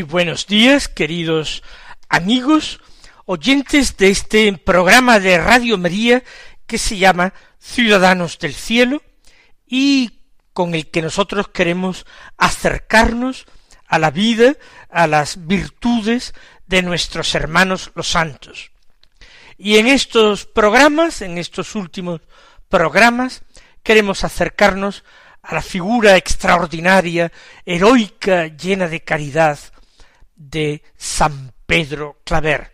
Muy buenos días, queridos amigos, oyentes de este programa de Radio María que se llama Ciudadanos del Cielo y con el que nosotros queremos acercarnos a la vida, a las virtudes de nuestros hermanos los santos. Y en estos programas, en estos últimos programas, queremos acercarnos a la figura extraordinaria, heroica, llena de caridad de San Pedro Claver.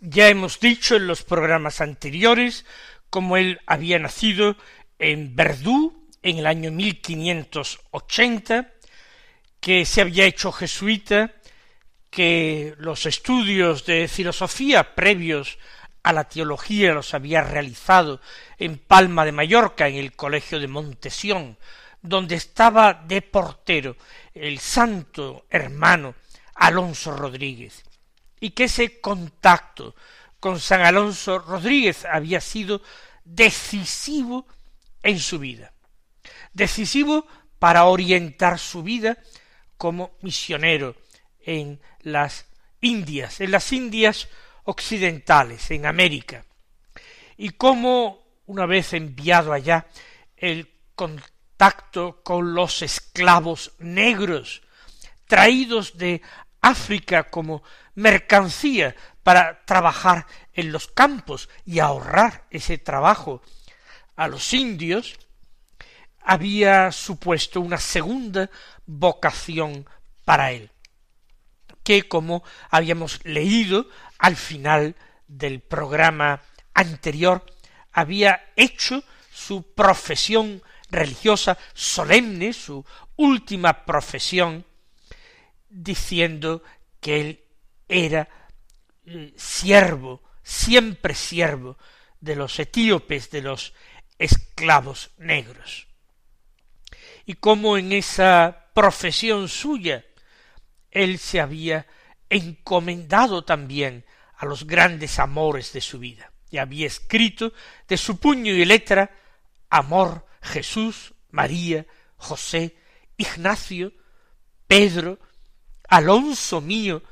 Ya hemos dicho en los programas anteriores cómo él había nacido en Verdú en el año 1580, que se había hecho jesuita, que los estudios de filosofía previos a la teología los había realizado en Palma de Mallorca, en el colegio de Montesión, donde estaba de portero el santo hermano Alonso Rodríguez, y que ese contacto con San Alonso Rodríguez había sido decisivo en su vida, decisivo para orientar su vida como misionero en las Indias, en las Indias occidentales, en América, y como una vez enviado allá el contacto con los esclavos negros traídos de África como mercancía para trabajar en los campos y ahorrar ese trabajo. A los indios, había supuesto una segunda vocación para él, que como habíamos leído al final del programa anterior, había hecho su profesión religiosa solemne, su última profesión, diciendo que él era eh, siervo, siempre siervo de los etíopes, de los esclavos negros. Y como en esa profesión suya él se había encomendado también a los grandes amores de su vida, y había escrito de su puño y letra amor Jesús, María, José, Ignacio, Pedro, Alonso mío,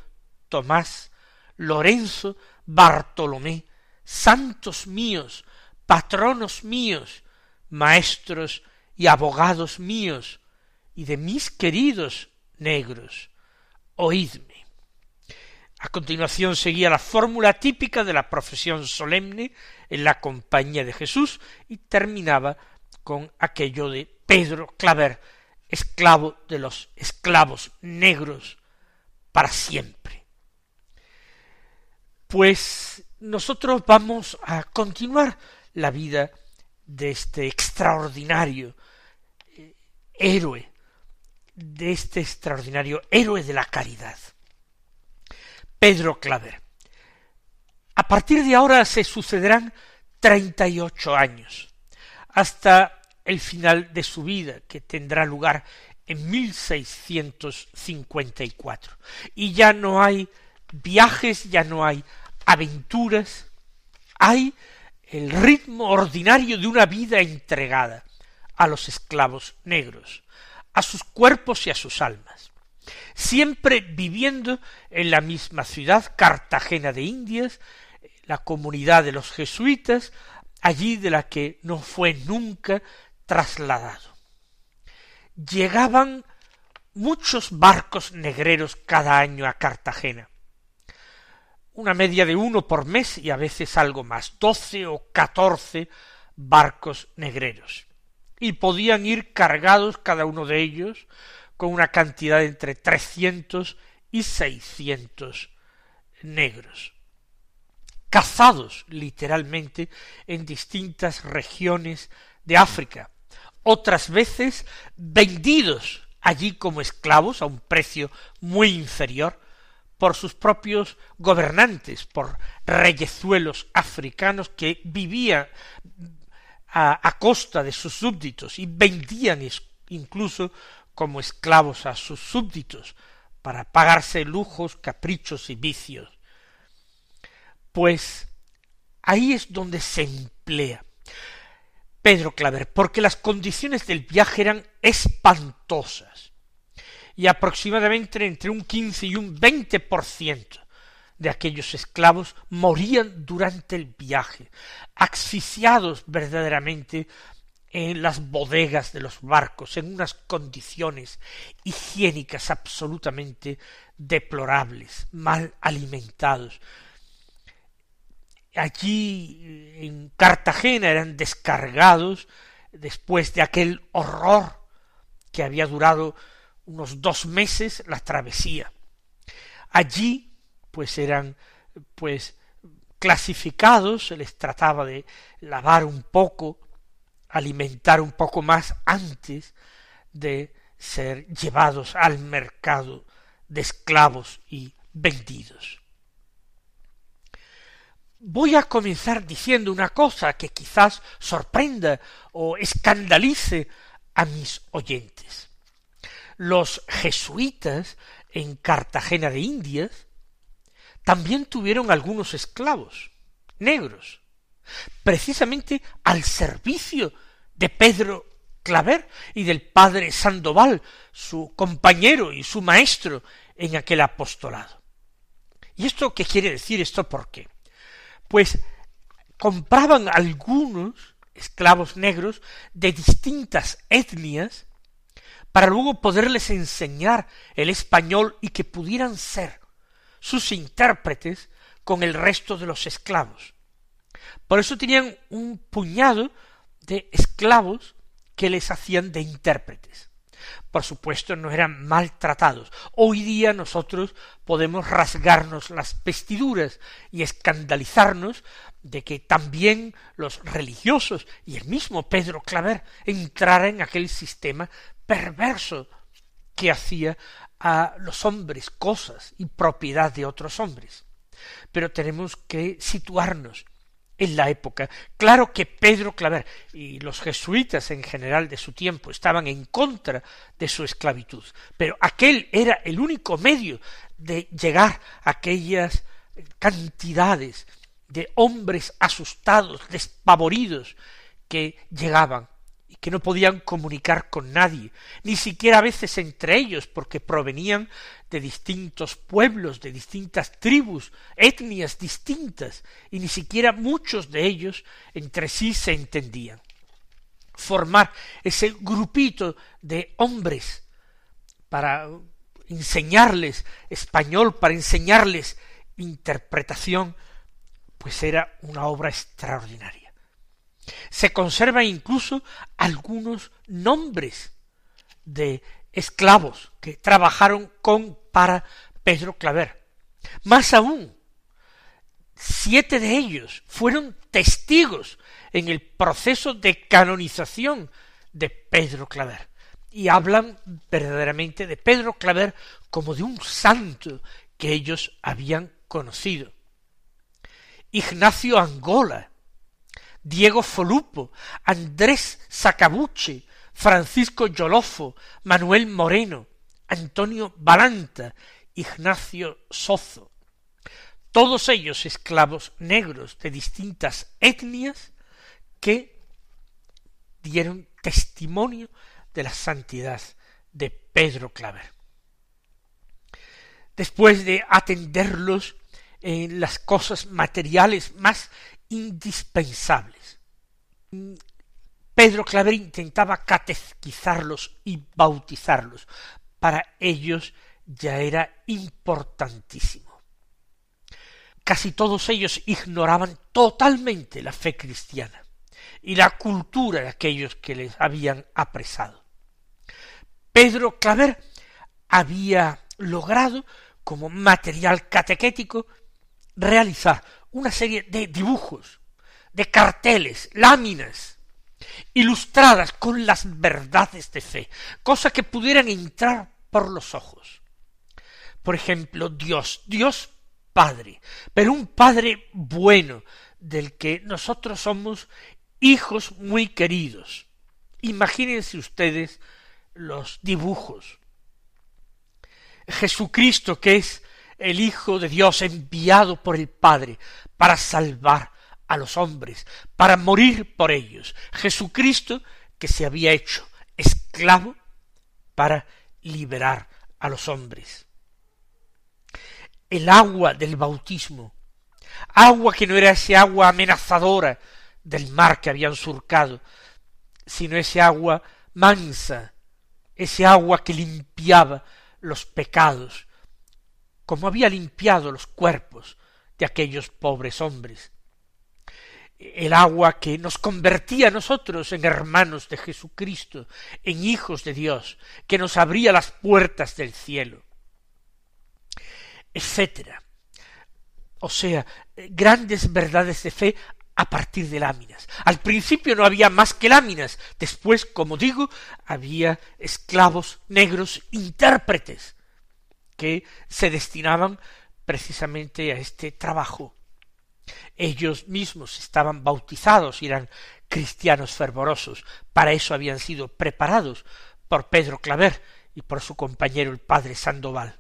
Tomás, Lorenzo, Bartolomé, santos míos, patronos míos, maestros y abogados míos, y de mis queridos negros, oídme. A continuación seguía la fórmula típica de la profesión solemne en la compañía de Jesús y terminaba con aquello de Pedro Claver, esclavo de los esclavos negros, para siempre. Pues nosotros vamos a continuar la vida de este extraordinario eh, héroe, de este extraordinario héroe de la caridad. Pedro Claver. A partir de ahora se sucederán treinta y ocho años, hasta el final de su vida, que tendrá lugar en 1654. Y ya no hay viajes, ya no hay aventuras, hay el ritmo ordinario de una vida entregada a los esclavos negros, a sus cuerpos y a sus almas, siempre viviendo en la misma ciudad, Cartagena de Indias, la comunidad de los jesuitas, allí de la que no fue nunca trasladado llegaban muchos barcos negreros cada año a Cartagena. Una media de uno por mes y a veces algo más, doce o catorce barcos negreros. y podían ir cargados cada uno de ellos con una cantidad de entre trescientos y seiscientos negros, cazados literalmente en distintas regiones de África, otras veces vendidos allí como esclavos a un precio muy inferior por sus propios gobernantes, por reyezuelos africanos que vivían a, costa de sus súbditos y vendían incluso como esclavos a sus súbditos para pagarse lujos, caprichos y vicios. Pues ahí es donde se emplea Pedro Claver, porque las condiciones del viaje eran espantosas y aproximadamente entre un quince y un veinte por ciento de aquellos esclavos morían durante el viaje, asfixiados verdaderamente en las bodegas de los barcos, en unas condiciones higiénicas absolutamente deplorables, mal alimentados. Allí en Cartagena eran descargados después de aquel horror que había durado unos dos meses la travesía. Allí pues eran pues clasificados, se les trataba de lavar un poco, alimentar un poco más antes de ser llevados al mercado de esclavos y vendidos. Voy a comenzar diciendo una cosa que quizás sorprenda o escandalice a mis oyentes. Los jesuitas en Cartagena de Indias también tuvieron algunos esclavos negros, precisamente al servicio de Pedro Claver y del padre Sandoval, su compañero y su maestro en aquel apostolado. ¿Y esto qué quiere decir? ¿Esto por qué? Pues compraban algunos esclavos negros de distintas etnias para luego poderles enseñar el español y que pudieran ser sus intérpretes con el resto de los esclavos. Por eso tenían un puñado de esclavos que les hacían de intérpretes. Por supuesto, no eran maltratados. Hoy día nosotros podemos rasgarnos las vestiduras y escandalizarnos de que también los religiosos y el mismo Pedro Claver entrara en aquel sistema perverso que hacía a los hombres cosas y propiedad de otros hombres. Pero tenemos que situarnos en la época. Claro que Pedro Claver y los jesuitas en general de su tiempo estaban en contra de su esclavitud, pero aquel era el único medio de llegar a aquellas cantidades de hombres asustados, despavoridos, que llegaban que no podían comunicar con nadie, ni siquiera a veces entre ellos, porque provenían de distintos pueblos, de distintas tribus, etnias distintas, y ni siquiera muchos de ellos entre sí se entendían. Formar ese grupito de hombres para enseñarles español, para enseñarles interpretación, pues era una obra extraordinaria. Se conservan incluso algunos nombres de esclavos que trabajaron con para Pedro Claver. Más aún, siete de ellos fueron testigos en el proceso de canonización de Pedro Claver y hablan verdaderamente de Pedro Claver como de un santo que ellos habían conocido. Ignacio Angola, Diego Folupo, Andrés Sacabuche, Francisco Yolofo, Manuel Moreno, Antonio Balanta, Ignacio Sozo, todos ellos esclavos negros de distintas etnias que dieron testimonio de la santidad de Pedro Claver. Después de atenderlos en las cosas materiales más indispensables. Pedro Claver intentaba catequizarlos y bautizarlos. Para ellos ya era importantísimo. Casi todos ellos ignoraban totalmente la fe cristiana y la cultura de aquellos que les habían apresado. Pedro Claver había logrado, como material catequético, realizar una serie de dibujos, de carteles, láminas, ilustradas con las verdades de fe, cosas que pudieran entrar por los ojos. Por ejemplo, Dios, Dios Padre, pero un Padre bueno, del que nosotros somos hijos muy queridos. Imagínense ustedes los dibujos. Jesucristo, que es el Hijo de Dios enviado por el Padre para salvar a los hombres, para morir por ellos. Jesucristo, que se había hecho esclavo para liberar a los hombres. El agua del bautismo, agua que no era ese agua amenazadora del mar que habían surcado, sino ese agua mansa, ese agua que limpiaba los pecados, como había limpiado los cuerpos de aquellos pobres hombres. El agua que nos convertía a nosotros en hermanos de Jesucristo, en hijos de Dios, que nos abría las puertas del cielo, etcétera. O sea, grandes verdades de fe a partir de láminas. Al principio no había más que láminas, después, como digo, había esclavos negros intérpretes que se destinaban precisamente a este trabajo. Ellos mismos estaban bautizados y eran cristianos fervorosos, para eso habían sido preparados por Pedro Claver y por su compañero el padre Sandoval.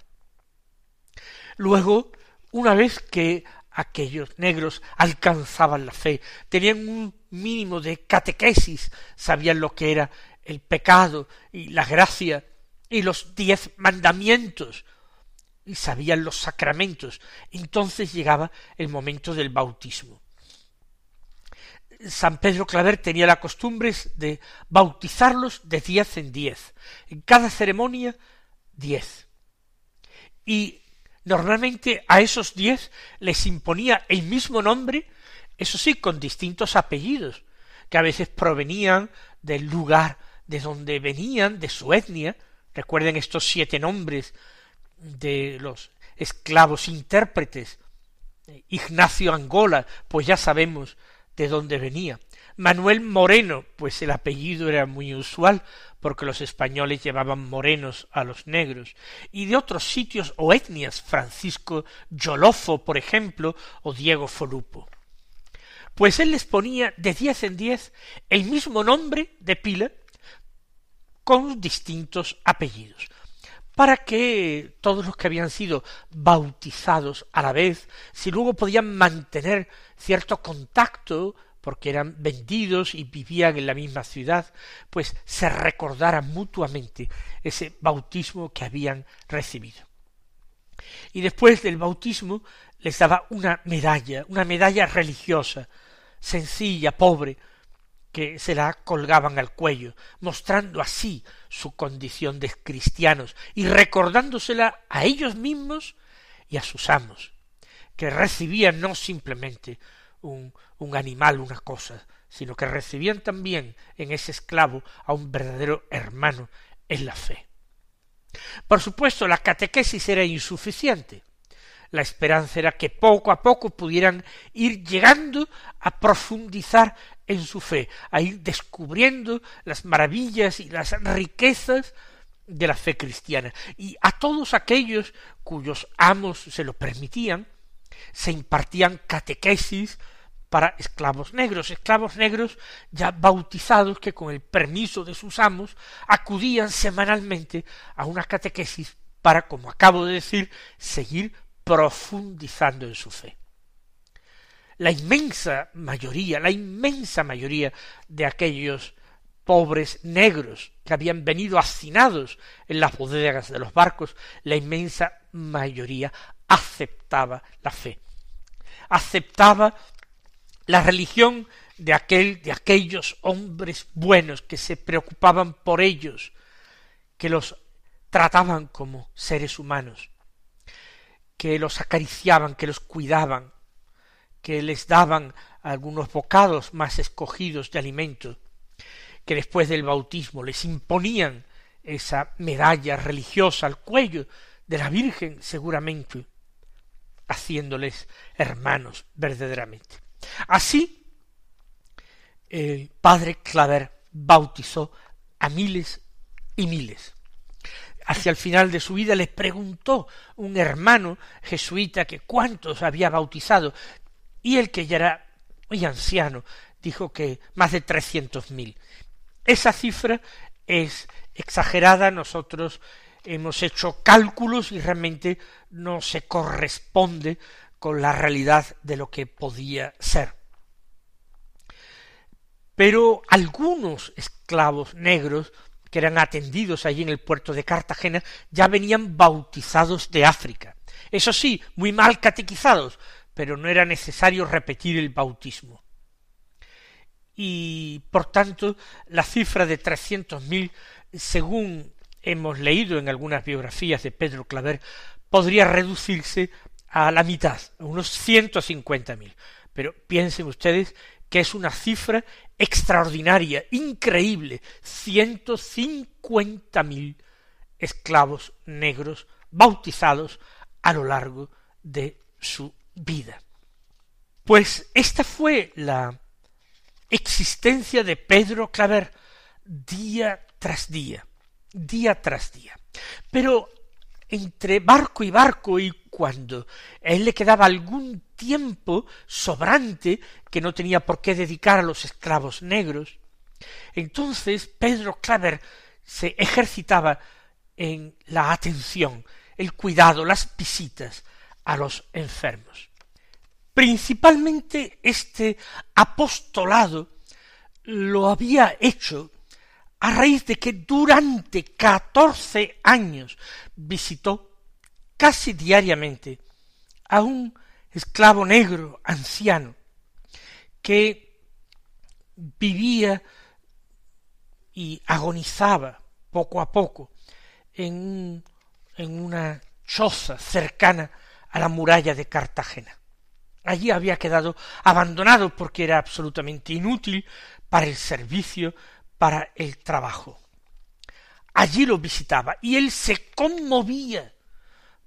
Luego, una vez que aquellos negros alcanzaban la fe, tenían un mínimo de catequesis, sabían lo que era el pecado y la gracia y los diez mandamientos, y sabían los sacramentos. Entonces llegaba el momento del bautismo. San Pedro Claver tenía la costumbre de bautizarlos de diez en diez, en cada ceremonia diez. Y Normalmente a esos diez les imponía el mismo nombre, eso sí, con distintos apellidos, que a veces provenían del lugar de donde venían, de su etnia. Recuerden estos siete nombres de los esclavos intérpretes. Ignacio Angola, pues ya sabemos de dónde venía. Manuel Moreno, pues el apellido era muy usual, porque los españoles llevaban morenos a los negros, y de otros sitios o etnias, Francisco Yolofo, por ejemplo, o Diego Folupo. Pues él les ponía de diez en diez el mismo nombre de pila con distintos apellidos, para que todos los que habían sido bautizados a la vez, si luego podían mantener cierto contacto porque eran vendidos y vivían en la misma ciudad, pues se recordaran mutuamente ese bautismo que habían recibido. Y después del bautismo les daba una medalla, una medalla religiosa, sencilla, pobre, que se la colgaban al cuello, mostrando así su condición de cristianos y recordándosela a ellos mismos y a sus amos, que recibían no simplemente un, un animal, una cosa, sino que recibían también en ese esclavo a un verdadero hermano en la fe. Por supuesto, la catequesis era insuficiente. La esperanza era que poco a poco pudieran ir llegando a profundizar en su fe, a ir descubriendo las maravillas y las riquezas de la fe cristiana. Y a todos aquellos cuyos amos se lo permitían, se impartían catequesis para esclavos negros, esclavos negros ya bautizados que con el permiso de sus amos acudían semanalmente a una catequesis para, como acabo de decir, seguir profundizando en su fe. La inmensa mayoría, la inmensa mayoría de aquellos pobres negros que habían venido hacinados en las bodegas de los barcos, la inmensa mayoría aceptaba la fe, aceptaba la religión de aquel, de aquellos hombres buenos que se preocupaban por ellos, que los trataban como seres humanos, que los acariciaban, que los cuidaban, que les daban algunos bocados más escogidos de alimento, que después del bautismo les imponían esa medalla religiosa al cuello de la Virgen seguramente, haciéndoles hermanos verdaderamente. Así, el padre Claver bautizó a miles y miles. Hacia el final de su vida les preguntó un hermano jesuita que cuántos había bautizado, y el que ya era muy anciano dijo que más de trescientos mil. Esa cifra es exagerada, nosotros hemos hecho cálculos y realmente no se corresponde con la realidad de lo que podía ser. Pero algunos esclavos negros que eran atendidos allí en el puerto de Cartagena ya venían bautizados de África. Eso sí, muy mal catequizados, pero no era necesario repetir el bautismo. Y por tanto, la cifra de trescientos mil, según hemos leído en algunas biografías de Pedro Claver, podría reducirse a la mitad, a unos ciento cincuenta mil. Pero piensen ustedes que es una cifra extraordinaria, increíble, ciento cincuenta mil esclavos negros bautizados a lo largo de su vida. Pues esta fue la existencia de Pedro Claver día tras día, día tras día. Pero entre barco y barco y cuando a él le quedaba algún tiempo sobrante que no tenía por qué dedicar a los esclavos negros, entonces Pedro Claver se ejercitaba en la atención, el cuidado, las visitas a los enfermos. Principalmente este apostolado lo había hecho a raíz de que durante catorce años visitó casi diariamente a un esclavo negro anciano que vivía y agonizaba poco a poco en, en una choza cercana a la muralla de Cartagena. Allí había quedado abandonado porque era absolutamente inútil para el servicio para el trabajo. Allí lo visitaba y él se conmovía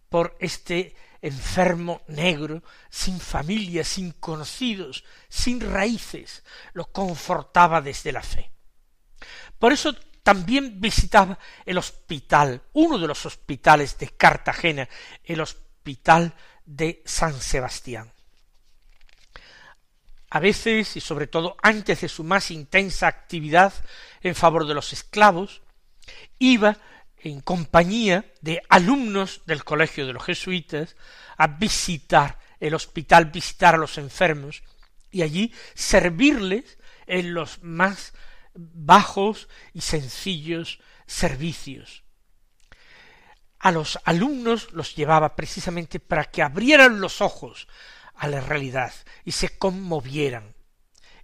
por este enfermo negro, sin familia, sin conocidos, sin raíces, lo confortaba desde la fe. Por eso también visitaba el hospital, uno de los hospitales de Cartagena, el hospital de San Sebastián a veces y sobre todo antes de su más intensa actividad en favor de los esclavos, iba en compañía de alumnos del colegio de los jesuitas a visitar el hospital, visitar a los enfermos y allí servirles en los más bajos y sencillos servicios. A los alumnos los llevaba precisamente para que abrieran los ojos a la realidad y se conmovieran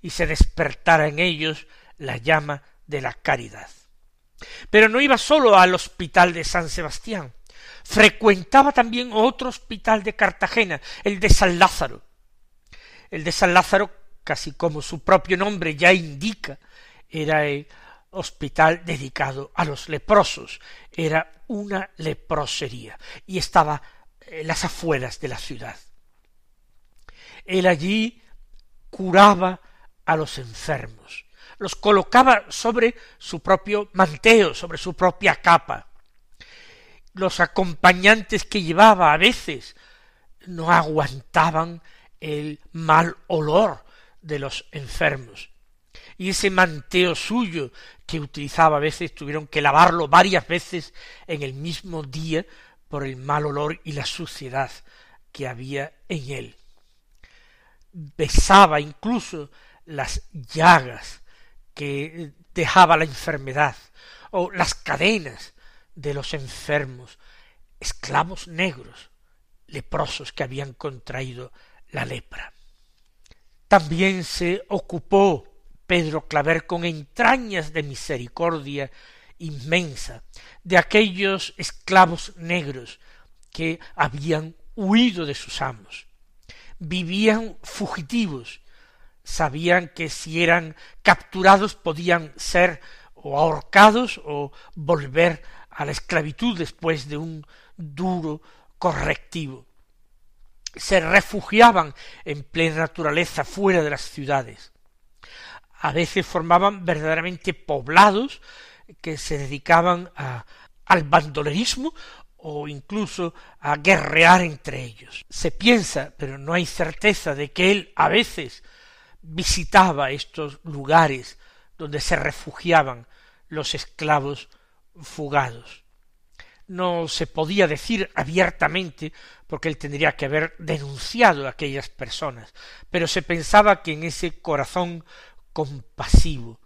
y se despertara en ellos la llama de la caridad. Pero no iba solo al hospital de San Sebastián, frecuentaba también otro hospital de Cartagena, el de San Lázaro. El de San Lázaro, casi como su propio nombre ya indica, era el hospital dedicado a los leprosos, era una leprosería y estaba en las afueras de la ciudad. Él allí curaba a los enfermos, los colocaba sobre su propio manteo, sobre su propia capa. Los acompañantes que llevaba a veces no aguantaban el mal olor de los enfermos. Y ese manteo suyo que utilizaba a veces tuvieron que lavarlo varias veces en el mismo día por el mal olor y la suciedad que había en él besaba incluso las llagas que dejaba la enfermedad, o las cadenas de los enfermos, esclavos negros, leprosos que habían contraído la lepra. También se ocupó Pedro Claver con entrañas de misericordia inmensa de aquellos esclavos negros que habían huido de sus amos vivían fugitivos sabían que si eran capturados podían ser o ahorcados o volver a la esclavitud después de un duro correctivo. Se refugiaban en plena naturaleza fuera de las ciudades. A veces formaban verdaderamente poblados que se dedicaban a, al bandolerismo o incluso a guerrear entre ellos. Se piensa, pero no hay certeza de que él a veces visitaba estos lugares donde se refugiaban los esclavos fugados. No se podía decir abiertamente porque él tendría que haber denunciado a aquellas personas, pero se pensaba que en ese corazón compasivo.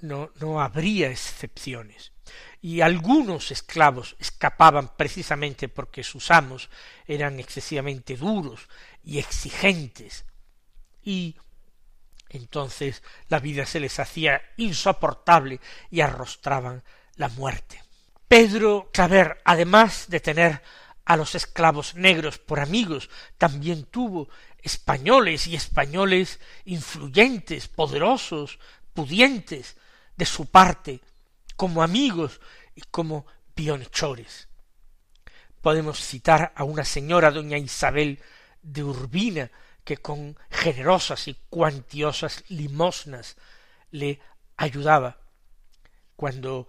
No, no habría excepciones. Y algunos esclavos escapaban precisamente porque sus amos eran excesivamente duros y exigentes. Y entonces la vida se les hacía insoportable y arrostraban la muerte. Pedro Claver, además de tener a los esclavos negros por amigos, también tuvo españoles y españoles influyentes, poderosos, pudientes de su parte, como amigos y como bienhechores. Podemos citar a una señora, doña Isabel de Urbina, que con generosas y cuantiosas limosnas le ayudaba cuando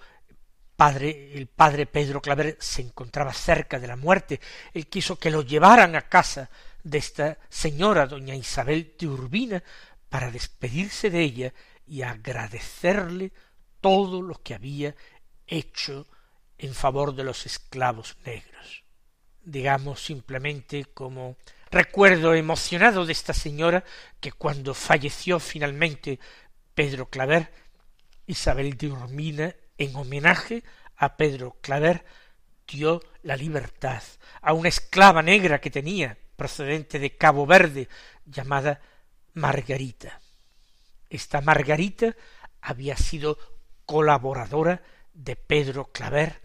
padre, el padre Pedro Claver se encontraba cerca de la muerte, él quiso que lo llevaran a casa de esta señora doña Isabel de Urbina para despedirse de ella y agradecerle todo lo que había hecho en favor de los esclavos negros. Digamos simplemente como recuerdo emocionado de esta señora que cuando falleció finalmente Pedro Claver, Isabel de Urmina, en homenaje a Pedro Claver, dio la libertad a una esclava negra que tenía procedente de Cabo Verde llamada Margarita. Esta Margarita había sido colaboradora de Pedro Claver,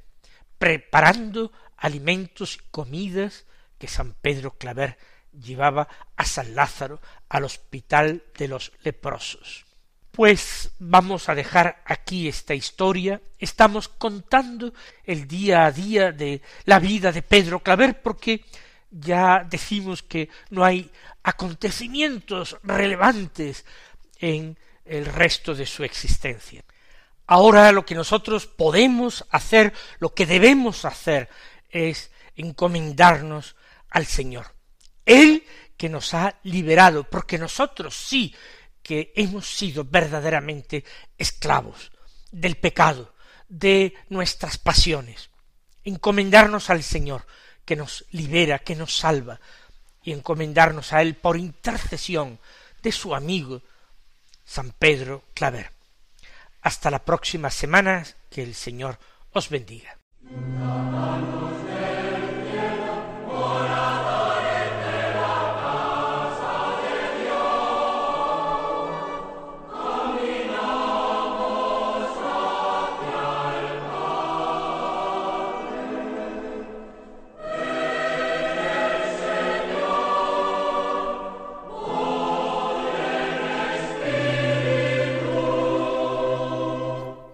preparando alimentos y comidas que San Pedro Claver llevaba a San Lázaro al hospital de los leprosos. Pues vamos a dejar aquí esta historia. Estamos contando el día a día de la vida de Pedro Claver porque ya decimos que no hay acontecimientos relevantes en el resto de su existencia. Ahora lo que nosotros podemos hacer, lo que debemos hacer, es encomendarnos al Señor. Él que nos ha liberado, porque nosotros sí que hemos sido verdaderamente esclavos del pecado, de nuestras pasiones. Encomendarnos al Señor, que nos libera, que nos salva, y encomendarnos a Él por intercesión de su amigo San Pedro Claver. Hasta la próxima semana, que el Señor os bendiga.